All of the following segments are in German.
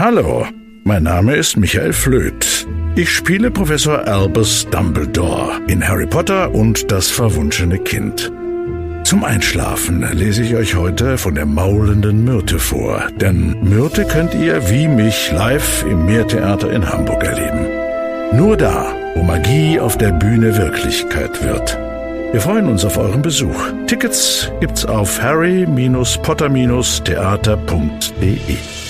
Hallo, mein Name ist Michael Flöth. Ich spiele Professor Albus Dumbledore in Harry Potter und das verwunschene Kind. Zum Einschlafen lese ich euch heute von der maulenden Myrte vor, denn Myrte könnt ihr wie mich live im Meertheater in Hamburg erleben. Nur da, wo Magie auf der Bühne Wirklichkeit wird. Wir freuen uns auf euren Besuch. Tickets gibt's auf harry-potter-theater.de.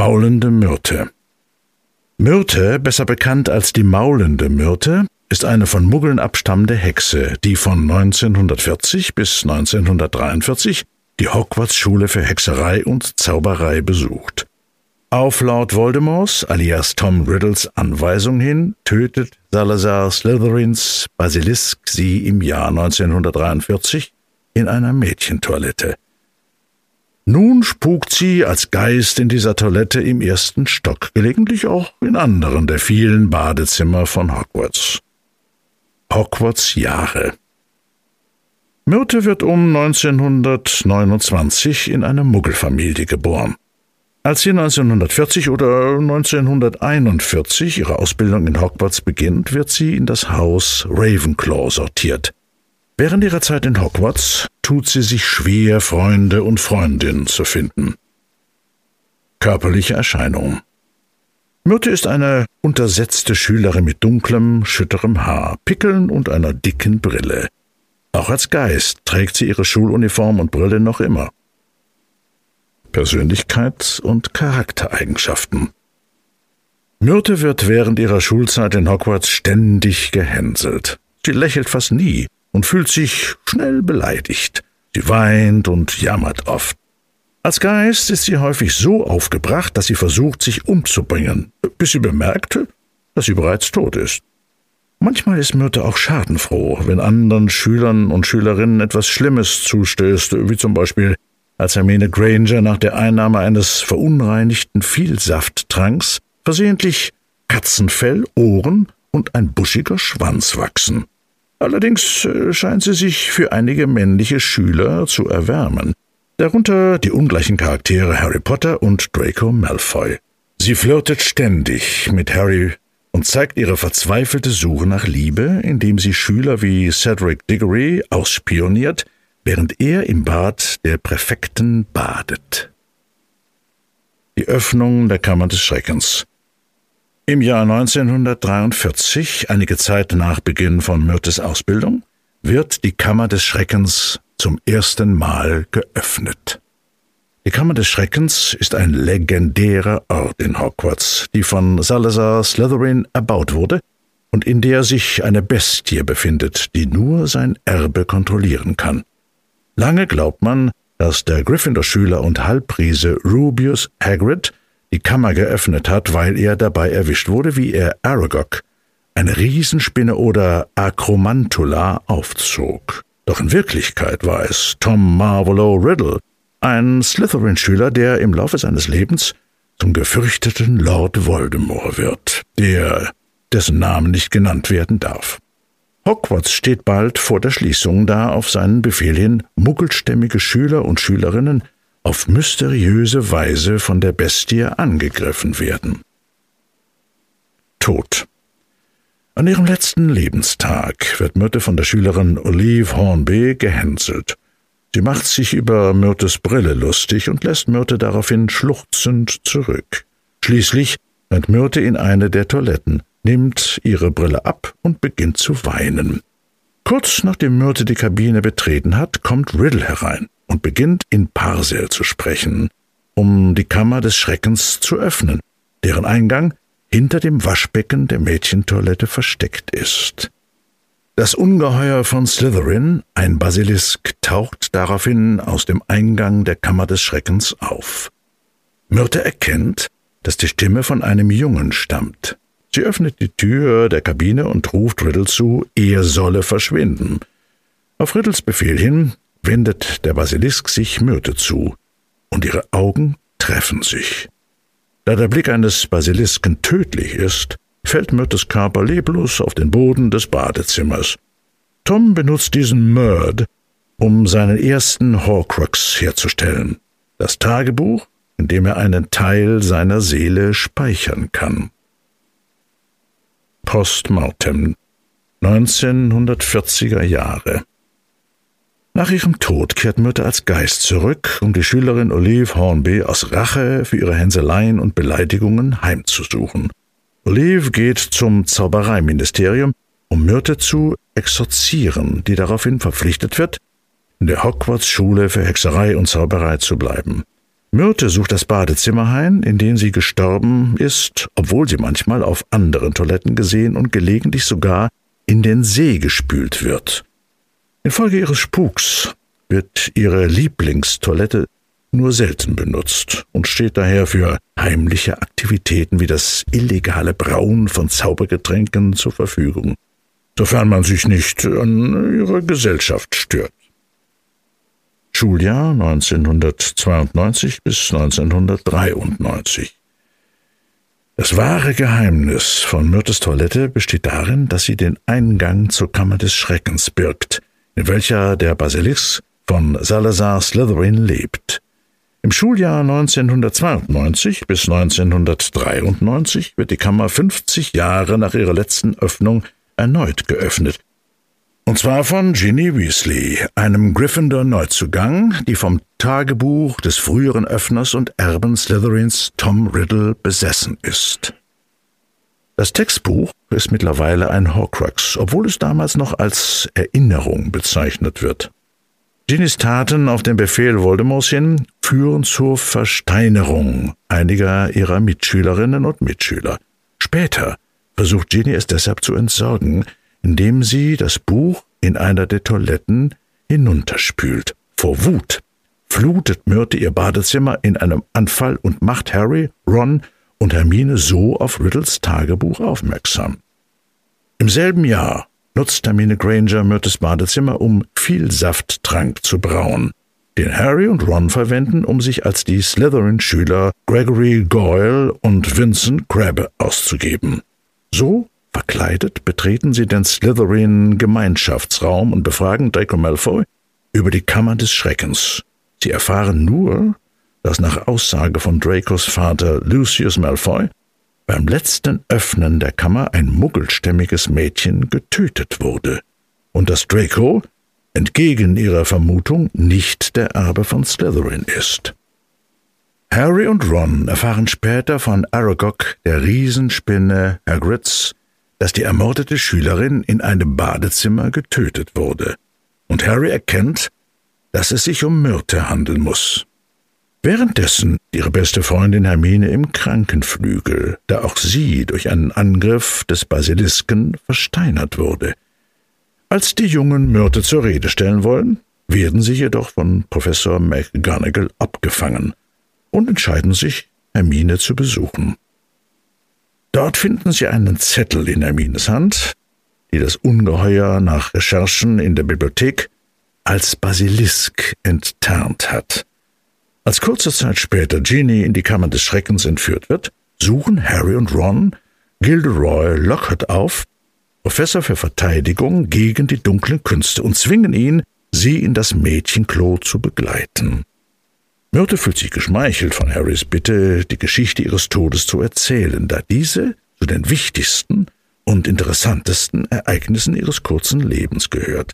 Maulende Myrte Myrte, besser bekannt als die maulende Myrte, ist eine von Muggeln abstammende Hexe, die von 1940 bis 1943 die Hogwarts-Schule für Hexerei und Zauberei besucht. Auf Lord Voldemorts alias Tom Riddles Anweisung hin tötet Salazar Slytherins Basilisk sie im Jahr 1943 in einer Mädchentoilette. Nun spukt sie als Geist in dieser Toilette im ersten Stock, gelegentlich auch in anderen der vielen Badezimmer von Hogwarts. Hogwarts Jahre Myrte wird um 1929 in einer Muggelfamilie geboren. Als sie 1940 oder 1941 ihre Ausbildung in Hogwarts beginnt, wird sie in das Haus Ravenclaw sortiert. Während ihrer Zeit in Hogwarts tut sie sich schwer, Freunde und Freundinnen zu finden. Körperliche Erscheinungen Myrte ist eine untersetzte Schülerin mit dunklem, schütterem Haar, Pickeln und einer dicken Brille. Auch als Geist trägt sie ihre Schuluniform und Brille noch immer. Persönlichkeits- und Charaktereigenschaften Myrte wird während ihrer Schulzeit in Hogwarts ständig gehänselt. Sie lächelt fast nie und fühlt sich schnell beleidigt. Sie weint und jammert oft. Als Geist ist sie häufig so aufgebracht, dass sie versucht, sich umzubringen, bis sie bemerkt, dass sie bereits tot ist. Manchmal ist Myrte auch schadenfroh, wenn anderen Schülern und Schülerinnen etwas Schlimmes zustößt, wie zum Beispiel als Hermine Granger nach der Einnahme eines verunreinigten Vielsafttranks versehentlich Katzenfell, Ohren und ein buschiger Schwanz wachsen. Allerdings äh, scheint sie sich für einige männliche Schüler zu erwärmen, darunter die ungleichen Charaktere Harry Potter und Draco Malfoy. Sie flirtet ständig mit Harry und zeigt ihre verzweifelte Suche nach Liebe, indem sie Schüler wie Cedric Diggory ausspioniert, während er im Bad der Präfekten badet. Die Öffnung der Kammer des Schreckens. Im Jahr 1943, einige Zeit nach Beginn von Myrtes Ausbildung, wird die Kammer des Schreckens zum ersten Mal geöffnet. Die Kammer des Schreckens ist ein legendärer Ort in Hogwarts, die von Salazar Slytherin erbaut wurde und in der sich eine Bestie befindet, die nur sein Erbe kontrollieren kann. Lange glaubt man, dass der Gryffindor-Schüler und Halbriese Rubius Hagrid die Kammer geöffnet hat, weil er dabei erwischt wurde, wie er Aragog, eine Riesenspinne oder Acromantula, aufzog. Doch in Wirklichkeit war es Tom Marvolo Riddle, ein Slytherin-Schüler, der im Laufe seines Lebens zum gefürchteten Lord Voldemort wird, der dessen Name nicht genannt werden darf. Hogwarts steht bald vor der Schließung, da auf seinen Befehl hin muggelstämmige Schüler und Schülerinnen auf mysteriöse Weise von der Bestie angegriffen werden. Tod. An ihrem letzten Lebenstag wird Myrte von der Schülerin Olive Hornby gehänselt. Sie macht sich über Myrtes Brille lustig und lässt Myrte daraufhin schluchzend zurück. Schließlich rennt Myrte in eine der Toiletten, nimmt ihre Brille ab und beginnt zu weinen. Kurz nachdem Myrte die Kabine betreten hat, kommt Riddle herein und beginnt in Parsel zu sprechen, um die Kammer des Schreckens zu öffnen, deren Eingang hinter dem Waschbecken der Mädchentoilette versteckt ist. Das Ungeheuer von Slytherin, ein Basilisk, taucht daraufhin aus dem Eingang der Kammer des Schreckens auf. Myrte erkennt, dass die Stimme von einem Jungen stammt. Sie öffnet die Tür der Kabine und ruft Riddle zu, er solle verschwinden. Auf Riddles Befehl hin wendet der Basilisk sich Myrte zu, und ihre Augen treffen sich. Da der Blick eines Basilisken tödlich ist, fällt Myrtes Körper leblos auf den Boden des Badezimmers. Tom benutzt diesen Murd, um seinen ersten Horcrux herzustellen. Das Tagebuch, in dem er einen Teil seiner Seele speichern kann. Postmortem 1940er Jahre nach ihrem Tod kehrt Myrte als Geist zurück, um die Schülerin Olive Hornby aus Rache für ihre Hänseleien und Beleidigungen heimzusuchen. Olive geht zum Zaubereiministerium, um Myrte zu exorzieren, die daraufhin verpflichtet wird, in der Hogwarts-Schule für Hexerei und Zauberei zu bleiben. Myrte sucht das Badezimmer ein, in dem sie gestorben ist, obwohl sie manchmal auf anderen Toiletten gesehen und gelegentlich sogar in den See gespült wird. Infolge ihres Spuks wird ihre Lieblingstoilette nur selten benutzt und steht daher für heimliche Aktivitäten wie das illegale Brauen von Zaubergetränken zur Verfügung, sofern man sich nicht an ihrer Gesellschaft stört. Schuljahr 1992 bis 1993. Das wahre Geheimnis von Myrtes Toilette besteht darin, dass sie den Eingang zur Kammer des Schreckens birgt, welcher der Basilisk von Salazar Slytherin lebt. Im Schuljahr 1992 bis 1993 wird die Kammer 50 Jahre nach ihrer letzten Öffnung erneut geöffnet. Und zwar von Ginny Weasley, einem Gryffindor-Neuzugang, die vom Tagebuch des früheren Öffners und Erben Slytherins Tom Riddle besessen ist. Das Textbuch ist mittlerweile ein Horcrux, obwohl es damals noch als Erinnerung bezeichnet wird. Ginnys Taten auf den Befehl Voldemorts hin führen zur Versteinerung einiger ihrer Mitschülerinnen und Mitschüler. Später versucht Ginny es deshalb zu entsorgen, indem sie das Buch in einer der Toiletten hinunterspült. Vor Wut flutet Myrte ihr Badezimmer in einem Anfall und macht Harry, Ron und Hermine so auf Riddles Tagebuch aufmerksam. Im selben Jahr nutzt Hermine Granger Myrtes Badezimmer, um viel Safttrank zu brauen, den Harry und Ron verwenden, um sich als die Slytherin-Schüler Gregory Goyle und Vincent Crabbe auszugeben. So verkleidet betreten sie den Slytherin-Gemeinschaftsraum und befragen Draco Malfoy über die Kammer des Schreckens. Sie erfahren nur, dass nach Aussage von Dracos Vater Lucius Malfoy beim letzten Öffnen der Kammer ein muggelstämmiges Mädchen getötet wurde und dass Draco, entgegen ihrer Vermutung, nicht der Erbe von Slytherin ist. Harry und Ron erfahren später von Aragog, der Riesenspinne Hagrids, dass die ermordete Schülerin in einem Badezimmer getötet wurde, und Harry erkennt, dass es sich um Myrte handeln muss. Währenddessen ihre beste Freundin Hermine im Krankenflügel, da auch sie durch einen Angriff des Basilisken versteinert wurde. Als die Jungen Myrte zur Rede stellen wollen, werden sie jedoch von Professor McGonagall abgefangen und entscheiden sich, Hermine zu besuchen. Dort finden sie einen Zettel in Hermines Hand, die das Ungeheuer nach Recherchen in der Bibliothek als Basilisk enttarnt hat. Als kurze Zeit später Ginny in die Kammer des Schreckens entführt wird, suchen Harry und Ron Gilderoy Lockhart auf, Professor für Verteidigung gegen die dunklen Künste, und zwingen ihn, sie in das Mädchenklo zu begleiten. Myrte fühlt sich geschmeichelt von Harrys Bitte, die Geschichte ihres Todes zu erzählen, da diese zu den wichtigsten und interessantesten Ereignissen ihres kurzen Lebens gehört.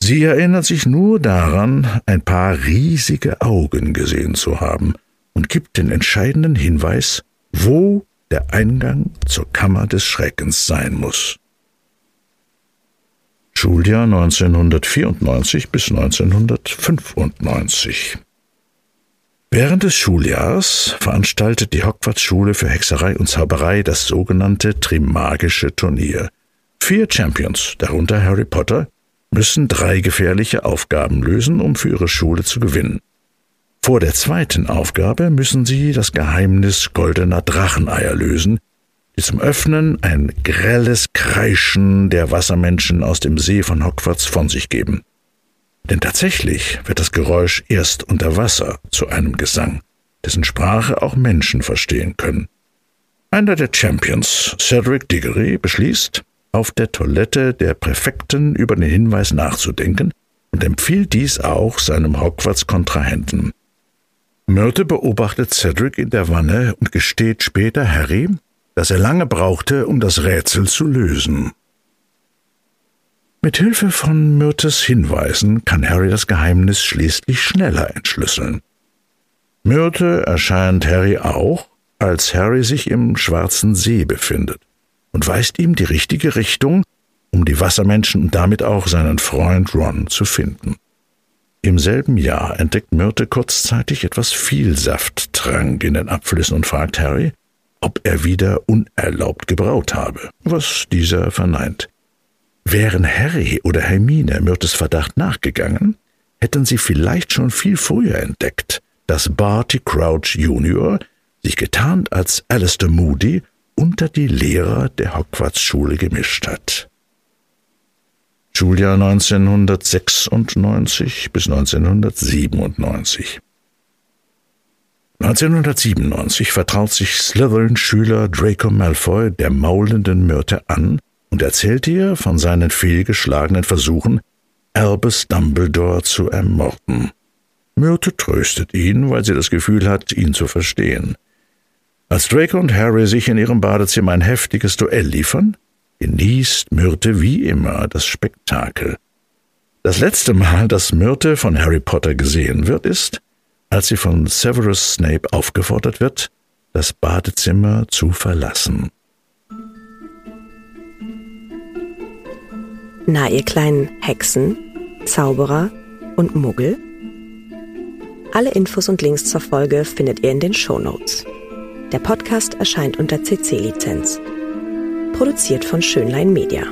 Sie erinnert sich nur daran, ein paar riesige Augen gesehen zu haben und gibt den entscheidenden Hinweis, wo der Eingang zur Kammer des Schreckens sein muss. Schuljahr 1994 bis 1995 Während des Schuljahres veranstaltet die Hogwarts-Schule für Hexerei und Zauberei das sogenannte Trimagische Turnier. Vier Champions, darunter Harry Potter, müssen drei gefährliche Aufgaben lösen, um für ihre Schule zu gewinnen. Vor der zweiten Aufgabe müssen sie das Geheimnis goldener Dracheneier lösen, die zum Öffnen ein grelles Kreischen der Wassermenschen aus dem See von Hogwarts von sich geben. Denn tatsächlich wird das Geräusch erst unter Wasser zu einem Gesang, dessen Sprache auch Menschen verstehen können. Einer der Champions, Cedric Diggory, beschließt, auf der Toilette der Präfekten über den Hinweis nachzudenken und empfiehlt dies auch seinem Hogwarts-Kontrahenten. Myrte beobachtet Cedric in der Wanne und gesteht später Harry, dass er lange brauchte, um das Rätsel zu lösen. Mit Hilfe von Myrtes Hinweisen kann Harry das Geheimnis schließlich schneller entschlüsseln. Myrte erscheint Harry auch, als Harry sich im Schwarzen See befindet und weist ihm die richtige Richtung, um die Wassermenschen und damit auch seinen Freund Ron zu finden. Im selben Jahr entdeckt Myrte kurzzeitig etwas Vielsafttrank in den Abflüssen und fragt Harry, ob er wieder unerlaubt gebraut habe, was dieser verneint. Wären Harry oder Hermine Myrtes Verdacht nachgegangen, hätten sie vielleicht schon viel früher entdeckt, dass Barty Crouch Jr. sich getarnt als Alistair Moody unter die Lehrer der Hogwarts-Schule gemischt hat. Schuljahr 1996 bis 1997. 1997 vertraut sich Slytherin-Schüler Draco Malfoy der maulenden Myrte an und erzählt ihr von seinen fehlgeschlagenen Versuchen, Albus Dumbledore zu ermorden. Myrte tröstet ihn, weil sie das Gefühl hat, ihn zu verstehen. Als Draco und Harry sich in ihrem Badezimmer ein heftiges Duell liefern, genießt Myrte wie immer das Spektakel. Das letzte Mal, dass Myrte von Harry Potter gesehen wird, ist, als sie von Severus Snape aufgefordert wird, das Badezimmer zu verlassen. Na, ihr kleinen Hexen, Zauberer und Muggel? Alle Infos und Links zur Folge findet ihr in den Show Notes. Der Podcast erscheint unter CC-Lizenz. Produziert von Schönlein Media.